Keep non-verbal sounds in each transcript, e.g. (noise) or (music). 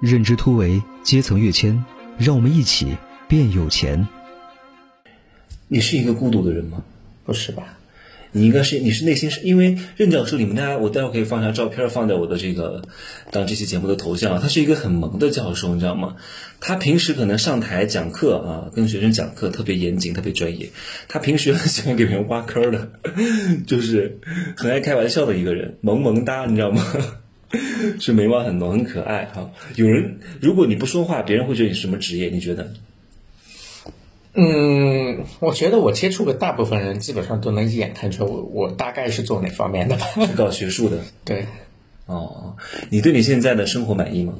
认知突围，阶层跃迁，让我们一起变有钱。你是一个孤独的人吗？不是吧？你应该是，你是内心是因为任教授，你们大家，我待会儿可以放一下照片，放在我的这个当这期节目的头像。他是一个很萌的教授，你知道吗？他平时可能上台讲课啊，跟学生讲课特别严谨，特别专业。他平时很 (laughs) 喜欢给别人挖坑的，(laughs) 就是很爱开玩笑的一个人，萌萌哒，你知道吗？(laughs) 是眉毛很浓，很可爱哈。有人如果你不说话，别人会觉得你什么职业？你觉得？嗯，我觉得我接触的大部分人基本上都能一眼看出我我大概是做哪方面的吧。是搞学术的。(laughs) 对，哦，你对你现在的生活满意吗？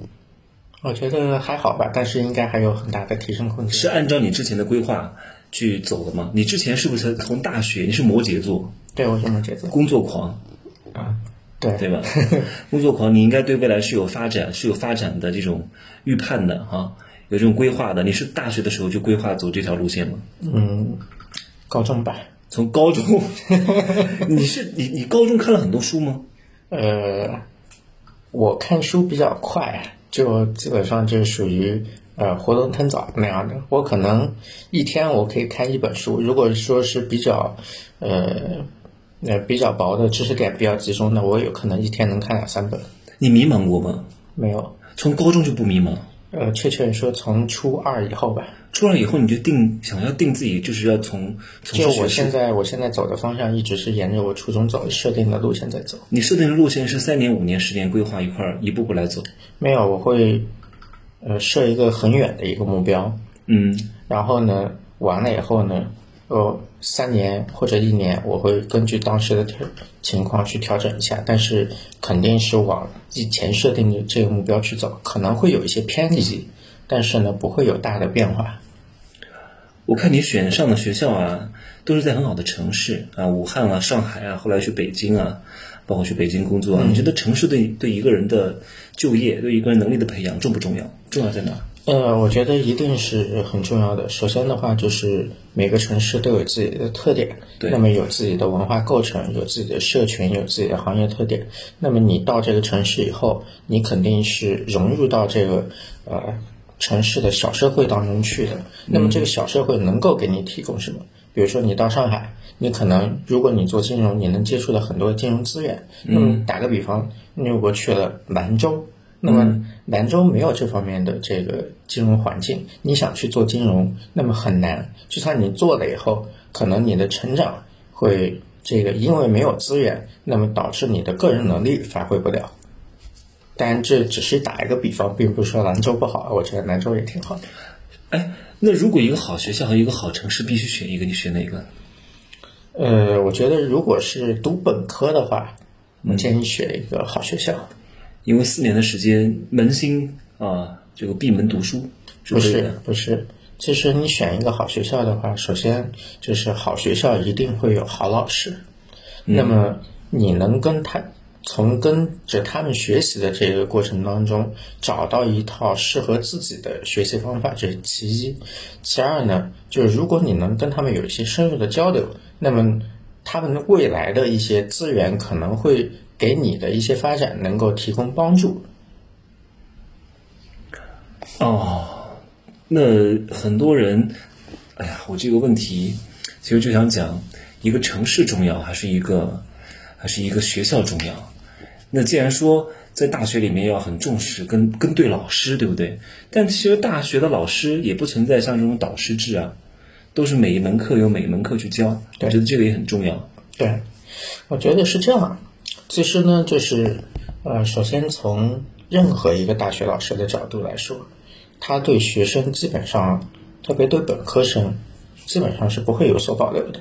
我觉得还好吧，但是应该还有很大的提升空间。是按照你之前的规划去走的吗？你之前是不是从大学？你是摩羯座？对，我是摩羯座。工作狂。啊，对对吧？(laughs) 工作狂，你应该对未来是有发展、是有发展的这种预判的哈。有这种规划的，你是大学的时候就规划走这条路线吗？嗯，高中吧。从高中，(laughs) 你是你你高中看了很多书吗？呃，我看书比较快，就基本上就属于呃活动腾早那样的。我可能一天我可以看一本书，如果说是比较呃呃比较薄的知识点比较集中的，我有可能一天能看两三本。你迷茫过吗？没有，从高中就不迷茫。呃，确切说，从初二以后吧。初二以后，你就定想要定自己，就是要从从就我现在，我现在走的方向一直是沿着我初中走设定的路线在走。你设定的路线是三年、五年、十年规划一块儿一步步来走？没有，我会呃设一个很远的一个目标。嗯。然后呢，完了以后呢？呃，三年或者一年，我会根据当时的调情况去调整一下，但是肯定是往以前设定的这个目标去走，可能会有一些偏离，但是呢，不会有大的变化。我看你选上的学校啊，都是在很好的城市啊，武汉啊、上海啊，后来去北京啊，包括去北京工作啊。你觉得城市对对一个人的就业、对一个人能力的培养重不重要？重要在哪？呃，我觉得一定是很重要的。首先的话，就是每个城市都有自己的特点，那么有自己的文化构成，有自己的社群，有自己的行业特点。那么你到这个城市以后，你肯定是融入到这个呃城市的小社会当中去的。那么这个小社会能够给你提供什么？比如说你到上海，你可能如果你做金融，你能接触到很多金融资源。那么打个比方，你如果去了兰州。那么兰州没有这方面的这个金融环境，你想去做金融，那么很难。就算你做了以后，可能你的成长会这个因为没有资源，那么导致你的个人能力发挥不了。当然，这只是打一个比方，并不是说兰州不好，我觉得兰州也挺好的。哎，那如果一个好学校和一个好城市必须选一个，你选哪个？呃，我觉得如果是读本科的话，我建议选一个好学校。因为四年的时间，扪心啊，这个闭门读书是，不是不是。其实你选一个好学校的话，首先就是好学校一定会有好老师，那么你能跟他从跟着他们学习的这个过程当中，找到一套适合自己的学习方法，这是其一。其二呢，就是如果你能跟他们有一些深入的交流，那么他们未来的一些资源可能会。给你的一些发展能够提供帮助。哦，那很多人，哎呀，我这个问题其实就想讲，一个城市重要还是一个还是一个学校重要？那既然说在大学里面要很重视跟跟对老师，对不对？但其实大学的老师也不存在像这种导师制啊，都是每一门课有每一门课去教，我觉得这个也很重要。对，我觉得是这样。其实呢，就是，呃，首先从任何一个大学老师的角度来说，他对学生基本上，特别对本科生，基本上是不会有所保留的。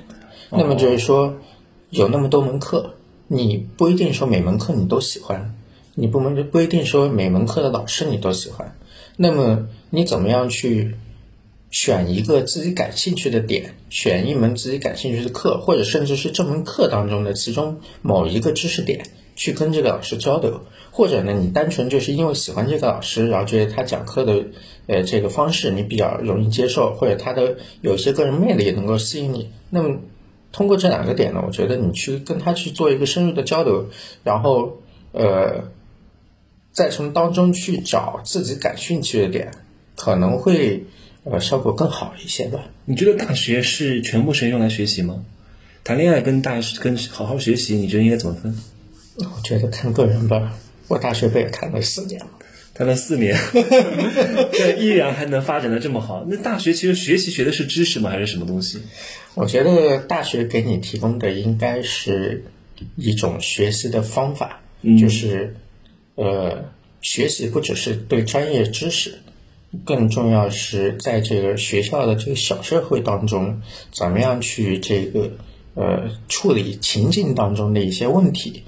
那么就是说，有那么多门课，你不一定说每门课你都喜欢，你不能不一定说每门课的老师你都喜欢。那么你怎么样去？选一个自己感兴趣的点，选一门自己感兴趣的课，或者甚至是这门课当中的其中某一个知识点，去跟这个老师交流。或者呢，你单纯就是因为喜欢这个老师，然后觉得他讲课的，呃，这个方式你比较容易接受，或者他的有些个人魅力能够吸引你。那么，通过这两个点呢，我觉得你去跟他去做一个深入的交流，然后，呃。再从当中去找自己感兴趣的点，可能会呃效果更好一些吧。你觉得大学是全部时间用来学习吗？谈恋爱跟大跟好好学习，你觉得应该怎么分？我觉得看个人吧。我大学不也谈了四年吗？谈了四年，(laughs) 对，依然还能发展的这么好。那大学其实学习学的是知识吗？还是什么东西？我觉得大学给你提供的应该是一种学习的方法，就是呃，学习不只是对专业知识，更重要是在这个学校的这个小社会当中，怎么样去这个呃处理情境当中的一些问题。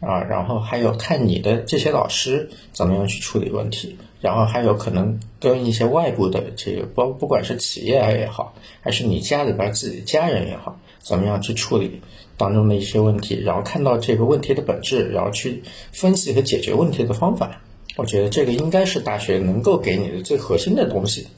啊，然后还有看你的这些老师怎么样去处理问题，然后还有可能跟一些外部的这个，包不管是企业也好，还是你家里边自己家人也好，怎么样去处理当中的一些问题，然后看到这个问题的本质，然后去分析和解决问题的方法。我觉得这个应该是大学能够给你的最核心的东西。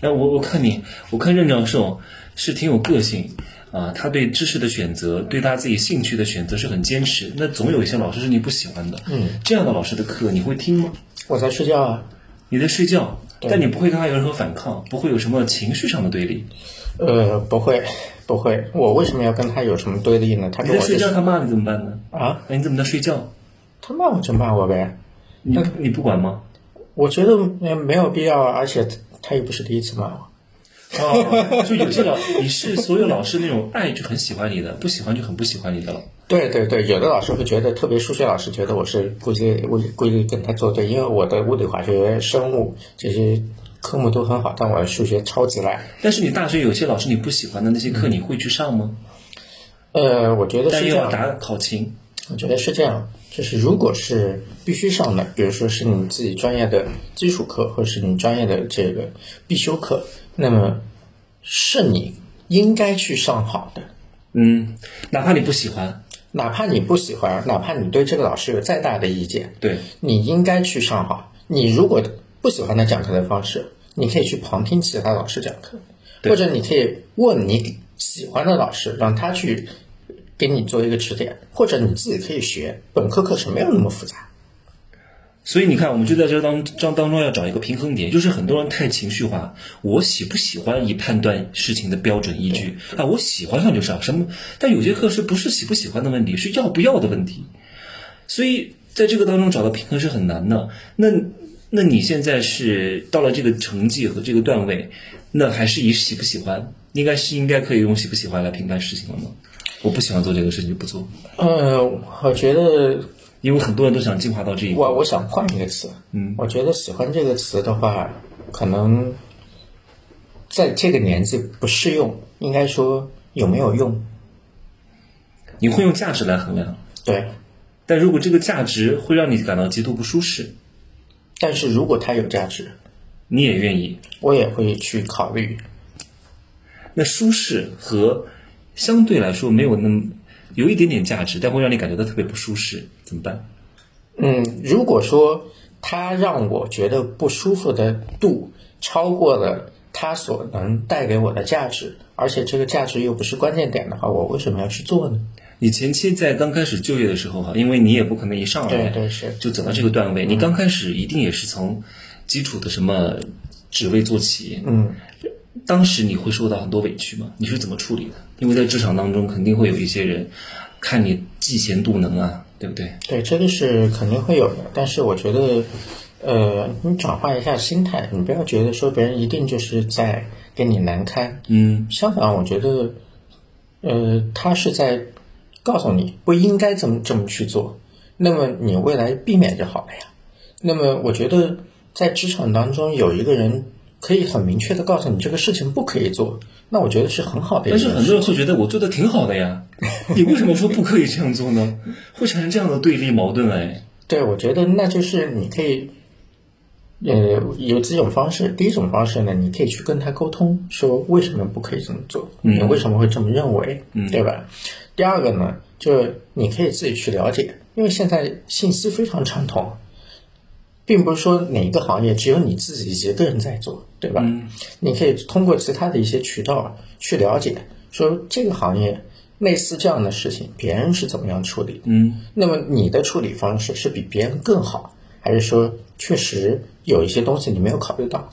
哎，我我看你，我看任教授是挺有个性。啊，他对知识的选择，对他自己兴趣的选择是很坚持。那总有一些老师是你不喜欢的，嗯，这样的老师的课你会听吗？我在睡觉啊，你在睡觉，但你不会跟他有任何反抗，不会有什么情绪上的对立。呃，不会，不会。我为什么要跟他有什么对立呢？他你在睡觉，他骂你怎么办呢？啊，那你怎么在睡觉？他骂我就骂我呗，你你不管吗？我觉得没没有必要，而且他又不是第一次骂我。哦，就有些老，你是所有老师那种爱就很喜欢你的，不喜欢就很不喜欢你的了。对对对，有的老师会觉得，特别数学老师觉得我是故意故意故意跟他作对，因为我的物理、化学、生物这些科目都很好，但我的数学超级烂。但是你大学有些老师你不喜欢的那些课，你会去上吗？呃，我觉得是这样。打考勤，我觉得是这样，就是如果是必须上的，比如说是你自己专业的基础课，或者是你专业的这个必修课。那么，是你应该去上好的，嗯，哪怕你不喜欢，哪怕你不喜欢，哪怕你对这个老师有再大的意见，对，你应该去上好。你如果不喜欢他讲课的方式，你可以去旁听其他老师讲课，或者你可以问你喜欢的老师，让他去给你做一个指点，或者你自己可以学。本科课程没有那么复杂。所以你看，我们就在这当当当中要找一个平衡点，就是很多人太情绪化，我喜不喜欢以判断事情的标准依据啊，我喜欢上就上什么，但有些课是不是喜不喜欢的问题，是要不要的问题，所以在这个当中找到平衡是很难的。那那你现在是到了这个成绩和这个段位，那还是以喜不喜欢，应该是应该可以用喜不喜欢来评判事情了吗？我不喜欢做这个事情就不做。呃，我觉得。因为很多人都想进化到这一步。我我想换一个词，嗯，我觉得喜欢这个词的话，可能在这个年纪不适用。应该说有没有用？你会用价值来衡量。对。但如果这个价值会让你感到极度不舒适，但是如果它有价值，你也愿意，我也会去考虑。那舒适和相对来说没有那么。有一点点价值，但会让你感觉到特别不舒适，怎么办？嗯，如果说它让我觉得不舒服的度超过了它所能带给我的价值，而且这个价值又不是关键点的话，我为什么要去做呢？你前期在刚开始就业的时候哈，因为你也不可能一上来就走到这个段位，你刚开始一定也是从基础的什么职位做起，嗯。当时你会受到很多委屈吗？你是怎么处理的？因为在职场当中，肯定会有一些人看你嫉贤妒能啊，对不对？对，这个是肯定会有的。但是我觉得，呃，你转换一下心态，你不要觉得说别人一定就是在给你难堪。嗯，相反，我觉得，呃，他是在告诉你不应该这么这么去做，那么你未来避免就好了呀。那么我觉得在职场当中有一个人。可以很明确的告诉你这个事情不可以做，那我觉得是很好的。但是很多人会觉得我做的挺好的呀，(laughs) 你为什么说不可以这样做呢？会产生这样的对立矛盾哎。对，我觉得那就是你可以，呃，有几种方式。第一种方式呢，你可以去跟他沟通，说为什么不可以这么做，你为什么会这么认为，对吧？第二个呢，就是你可以自己去了解，因为现在信息非常畅通。并不是说哪一个行业只有你自己一个人在做，对吧？你可以通过其他的一些渠道去了解，说这个行业类似这样的事情，别人是怎么样处理。嗯，那么你的处理方式是比别人更好，还是说确实有一些东西你没有考虑到？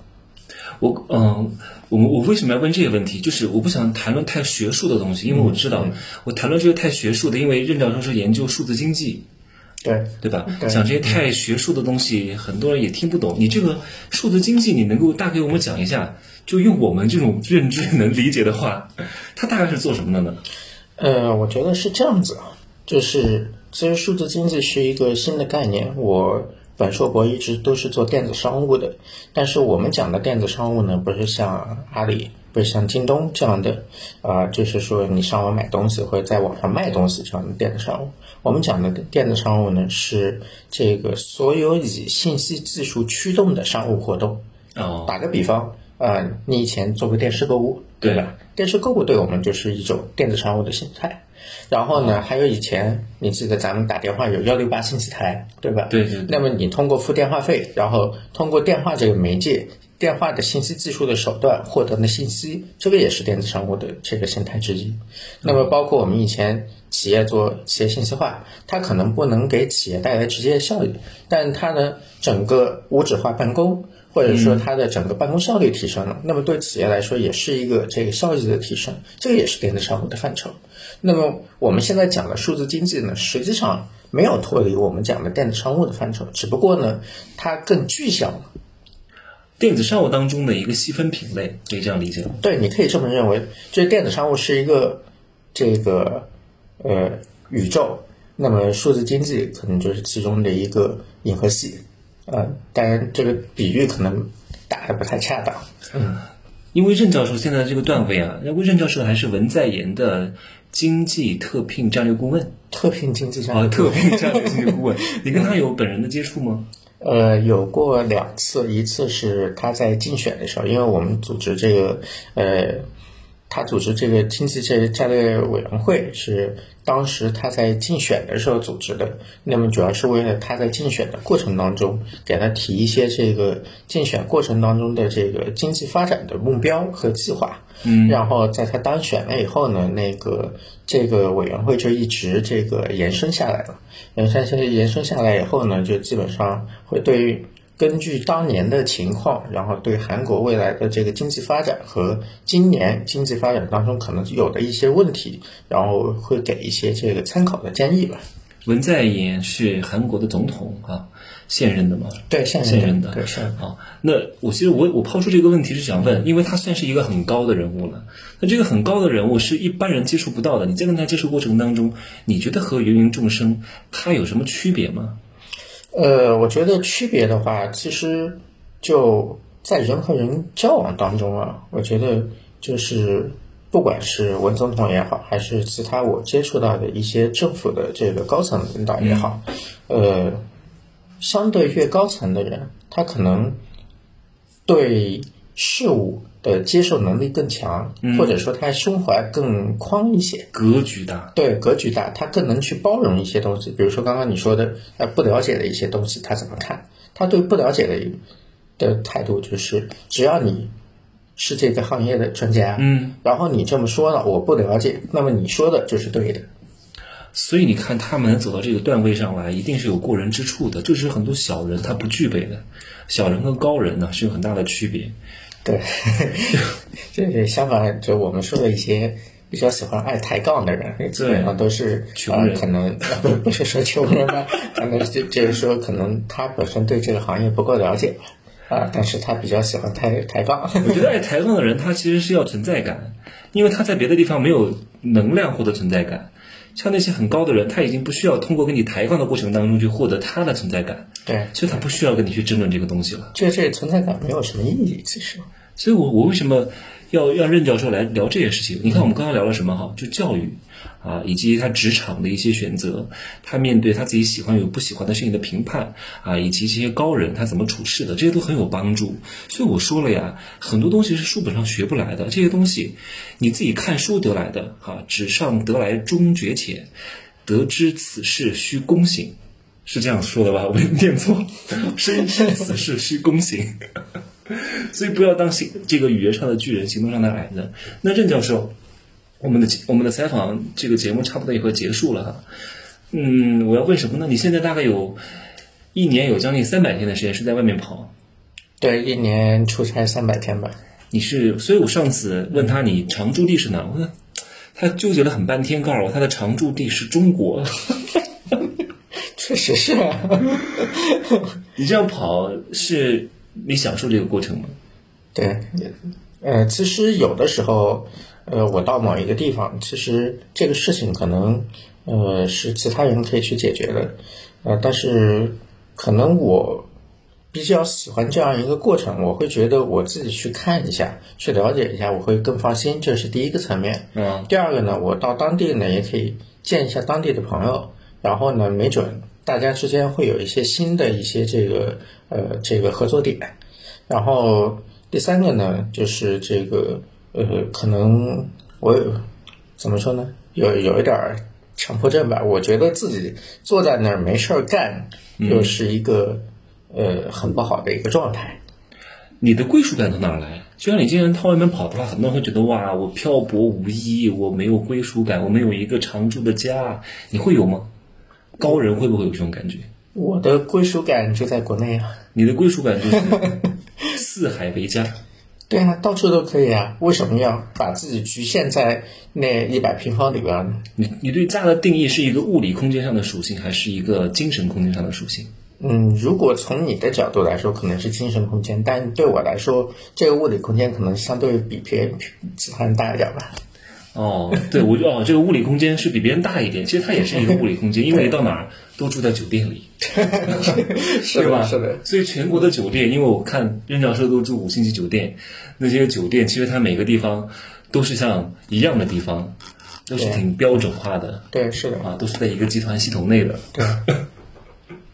我嗯，我我为什么要问这个问题？就是我不想谈论太学术的东西，因为我知道我谈论这个太学术的，因为任教授是研究数字经济，对对吧？讲这些太学术的东西，很多人也听不懂。你这个数字经济，你能够大概我们讲一下？就用我们这种认知能理解的话，它大概是做什么的呢？呃，我觉得是这样子啊，就是其实数字经济是一个新的概念，我。本硕博一直都是做电子商务的，但是我们讲的电子商务呢，不是像阿里，不是像京东这样的，啊，就是说你上网买东西或者在网上卖东西这样的电子商务。我们讲的电子商务呢，是这个所有以信息技术驱动的商务活动。哦，打个比方，啊，你以前做过电视购物，对吧？电视购物对我们就是一种电子商务的形态。然后呢，还有以前你记得咱们打电话有幺六八信息台，对吧？对对。那么你通过付电话费，然后通过电话这个媒介、电话的信息技术的手段获得的信息，这个也是电子商务的这个形态之一。那么包括我们以前企业做企业信息化，它可能不能给企业带来直接的效益，但它的整个无纸化办公。或者说它的整个办公效率提升了，那么对企业来说也是一个这个效益的提升，这个也是电子商务的范畴。那么我们现在讲的数字经济呢，实际上没有脱离我们讲的电子商务的范畴，只不过呢，它更具象了。电子商务当中的一个细分品类，可以这样理解吗？对，你可以这么认为，就是电子商务是一个这个呃宇宙，那么数字经济可能就是其中的一个银河系。呃，当然这个比喻可能打的不太恰当。嗯，因为任教授现在这个段位啊，因为任教授还是文在寅的经济特聘战略顾问。特聘经济战略。啊，特聘战略经济顾问，你跟他有本人的接触吗？呃，有过两次，一次是他在竞选的时候，因为我们组织这个，呃，他组织这个经济这战略委员会是。当时他在竞选的时候组织的，那么主要是为了他在竞选的过程当中，给他提一些这个竞选过程当中的这个经济发展的目标和计划。嗯，然后在他当选了以后呢，那个这个委员会就一直这个延伸下来了。延伸下延伸下来以后呢，就基本上会对。根据当年的情况，然后对韩国未来的这个经济发展和今年经济发展当中可能有的一些问题，然后会给一些这个参考的建议吧。文在寅是韩国的总统啊，现任的吗？对，现现任的。对，是啊。那我其实我我抛出这个问题是想问，因为他算是一个很高的人物了。那这个很高的人物是一般人接触不到的。你在跟他接触过程当中，你觉得和芸芸众生他有什么区别吗？呃，我觉得区别的话，其实就在人和人交往当中啊，我觉得就是不管是文总统也好，还是其他我接触到的一些政府的这个高层领导也好，呃，相对越高层的人，他可能对事物。呃，接受能力更强，或者说他胸怀更宽一些，格局大。对，格局大，他更能去包容一些东西。比如说刚刚你说的，呃，不了解的一些东西，他怎么看？他对不了解的的态度就是，只要你是这个行业的专家，嗯，然后你这么说了，我不了解，那么你说的就是对的。所以你看，他们走到这个段位上来，一定是有过人之处的，就是很多小人他不具备的。小人跟高人呢，是有很大的区别。对，这 (laughs) 相反，就我们说的一些比较喜欢爱抬杠的人，基本上都是穷人，可能不是说穷人吧，可能就就是说，可能他本身对这个行业不够了解吧，啊，但是他比较喜欢抬抬杠。我觉得爱抬杠的人，他其实是要存在感，因为他在别的地方没有能量获得存在感。像那些很高的人，他已经不需要通过跟你抬杠的过程当中去获得他的存在感，对，所以他不需要跟你去争论这个东西了。这这存在感没有什么意义，其实。所以，我我为什么要让任教授来聊这些事情？你看，我们刚刚聊了什么？哈，就教育啊，以及他职场的一些选择，他面对他自己喜欢与不喜欢的事情的评判啊，以及这些高人他怎么处事的，这些都很有帮助。所以我说了呀，很多东西是书本上学不来的，这些东西你自己看书得来的。哈，纸上得来终觉浅，得知此事须躬行，是这样说的吧？我没念错，(laughs) 深知此事需躬行。(laughs) 所以不要当行这个语言上的巨人，行动上的矮子。那任教授，我们的我们的采访这个节目差不多也快结束了哈。嗯，我要问什么呢？你现在大概有一年有将近三百天的时间是在外面跑。对，一年出差三百天吧。你是，所以我上次问他你常驻地是哪？我说他纠结了很半天，告诉我他的常驻地是中国。(laughs) 确实是。(laughs) 你这样跑是你享受这个过程吗？对，呃，其实有的时候，呃，我到某一个地方，其实这个事情可能，呃，是其他人可以去解决的，呃，但是可能我。比较喜欢这样一个过程，我会觉得我自己去看一下，去了解一下，我会更放心。这是第一个层面。嗯。第二个呢，我到当地呢，也可以见一下当地的朋友，然后呢，没准大家之间会有一些新的一些这个呃这个合作点。然后第三个呢，就是这个呃，可能我怎么说呢，有有一点强迫症吧。我觉得自己坐在那儿没事儿干，又是一个。呃，很不好的一个状态。你的归属感从哪儿来？就像你经常到外面跑的话，很多人会觉得哇，我漂泊无依，我没有归属感，我没有一个常住的家。你会有吗？高人会不会有这种感觉？我的归属感就在国内啊。你的归属感就是 (laughs) 四海为家。对啊，到处都可以啊。为什么要把自己局限在那一百平方里边呢？你你对家的定义是一个物理空间上的属性，还是一个精神空间上的属性？嗯，如果从你的角度来说，可能是精神空间，但对我来说，这个物理空间可能相对比别人其他人大一点吧。哦，对，我就哦，这个物理空间是比别人大一点，其实它也是一个物理空间，因为到哪儿都住在酒店里，(laughs) 是吧？是的。所以全国的酒店，因为我看任教授都住五星级酒店，那些酒店其实它每个地方都是像一样的地方，都是挺标准化的。对，是的。啊，都是在一个集团系统内的。对。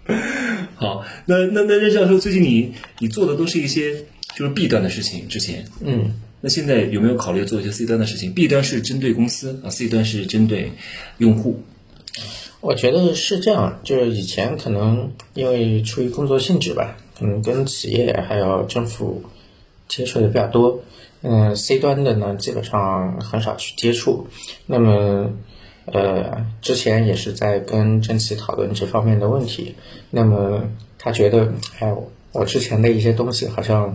(laughs) 好，那那那任教授，最近你你做的都是一些就是弊端的事情，之前，嗯，那现在有没有考虑做一些 C 端的事情？B 端是针对公司啊，C 端是针对用户。我觉得是这样，就是以前可能因为出于工作性质吧，可能跟企业还有政府接触的比较多，嗯，C 端的呢基本上很少去接触，那么。呃，之前也是在跟郑奇讨论这方面的问题。那么他觉得，哎，我之前的一些东西好像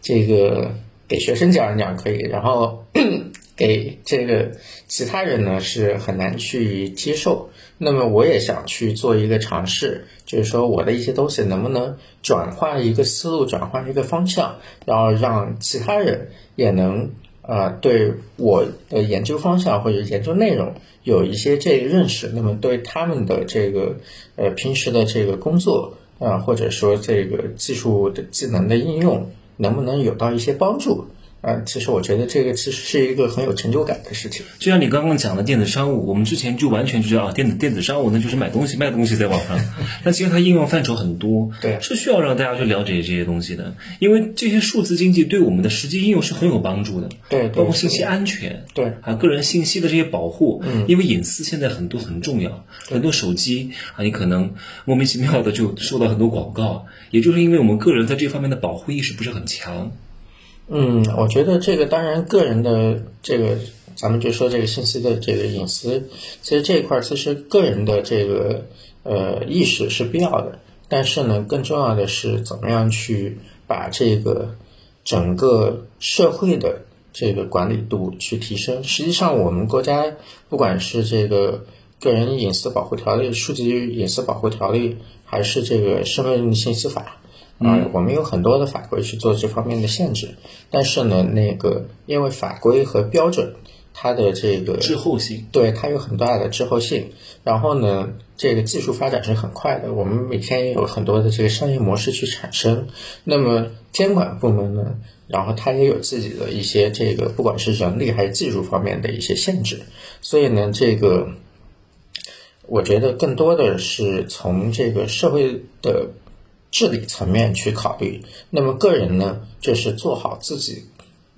这个给学生讲一讲可以，然后 (clears throat) 给这个其他人呢是很难去接受。那么我也想去做一个尝试，就是说我的一些东西能不能转换一个思路，转换一个方向，然后让其他人也能。啊，对我的研究方向或者研究内容有一些这个认识，那么对他们的这个呃平时的这个工作啊，或者说这个技术的技能的应用，能不能有到一些帮助？啊，其实我觉得这个其实是一个很有成就感的事情。就像你刚刚讲的电子商务，我们之前就完全就知道啊，电子电子商务那就是买东西卖东西在网上。(laughs) 但其实它应用范畴很多，(laughs) 对，是需要让大家去了解这些东西的。因为这些数字经济对我们的实际应用是很有帮助的，对，包括信息安全，对，还有个人信息的这些保护，嗯，因为隐私现在很多很重要，很多手机啊，你可能莫名其妙的就受到很多广告，也就是因为我们个人在这方面的保护意识不是很强。嗯，我觉得这个当然个人的这个，咱们就说这个信息的这个隐私，其实这一块其实个人的这个呃意识是必要的，但是呢，更重要的是怎么样去把这个整个社会的这个管理度去提升。实际上，我们国家不管是这个个人隐私保护条例、数据隐私保护条例，还是这个身份信息法。啊，我们有很多的法规去做这方面的限制，但是呢，那个因为法规和标准，它的这个滞后性，对它有很大的滞后性。然后呢，这个技术发展是很快的，我们每天也有很多的这个商业模式去产生。那么监管部门呢，然后它也有自己的一些这个，不管是人力还是技术方面的一些限制。所以呢，这个我觉得更多的是从这个社会的。治理层面去考虑，那么个人呢，就是做好自己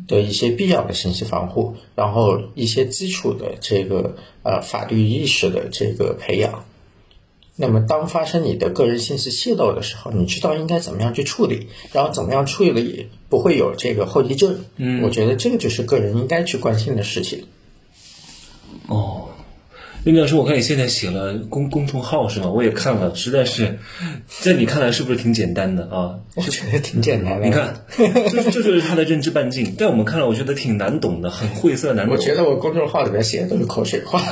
的一些必要的信息防护，然后一些基础的这个呃法律意识的这个培养。那么当发生你的个人信息泄露的时候，你知道应该怎么样去处理，然后怎么样处理不会有这个后遗症。嗯，我觉得这个就是个人应该去关心的事情。哦。任教授，我看你现在写了公公众号是吗？我也看了，实在是，在你看来是不是挺简单的啊？我觉得挺简单的。你看，这这就是他的认知半径，在我们看来，我觉得挺难懂的，很晦涩难懂。我觉得我公众号里面写的都是口水话。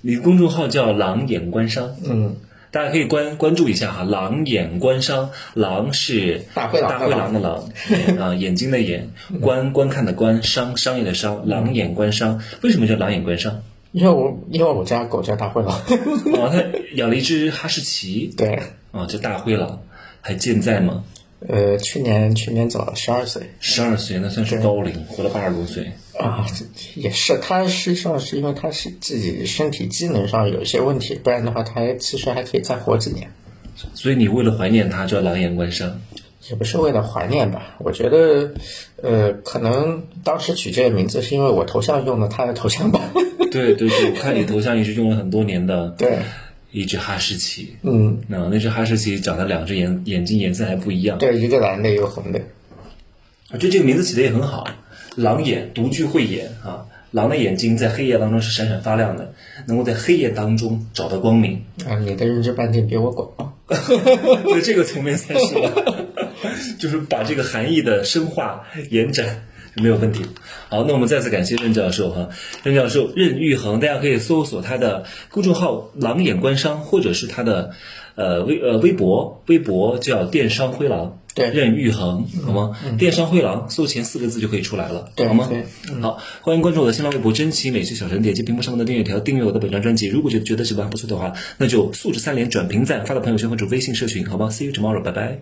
你公众号叫“狼眼观商”，嗯，大家可以关关注一下哈，“狼眼观商”，狼是大灰狼大灰狼的狼啊，眼睛的眼，(laughs) 观观看的观，商商业的商，狼眼观商。为什么叫狼眼观商？因为我因为我家狗叫大灰狼，(laughs) 哦，它养了一只哈士奇，对，哦，叫大灰狼，还健在吗？呃，去年去年走了十二岁，十二岁那算是高龄，活了八十多岁啊，也是，它实际上是因为它是自己身体机能上有一些问题，不然的话，它其实还可以再活几年。所以你为了怀念它，叫狼眼观山。也不是为了怀念吧？我觉得，呃，可能当时取这个名字是因为我头像用了他的头像吧。对对对，我看你头像也是用了很多年的。(laughs) 对。一只哈士奇。嗯。那那只哈士奇长得两只眼眼睛颜色还不一样。对，一个蓝的，一个红的。我觉得这个名字起的也很好，狼眼独具慧眼啊。狼的眼睛在黑夜当中是闪闪发亮的，能够在黑夜当中找到光明。啊，你的认知半径比我广啊！(laughs) 在这个层面才是吧，(laughs) 就是把这个含义的深化延展没有问题。好，那我们再次感谢任教授哈，任教授任玉恒，大家可以搜索他的公众号“狼眼官商”或者是他的呃微呃微博，微博叫“电商灰狼”。对，任玉恒，好吗？电商灰狼，搜前四个字就可以出来了，好吗？好，欢迎关注我的新浪微博“真奇美学小陈”，点击屏幕上方的订阅条，订阅我的本张专辑。如果觉得觉得喜欢不错的话，那就素质三连，转评赞，发到朋友圈或者微信社群，好吗？See you tomorrow，拜拜。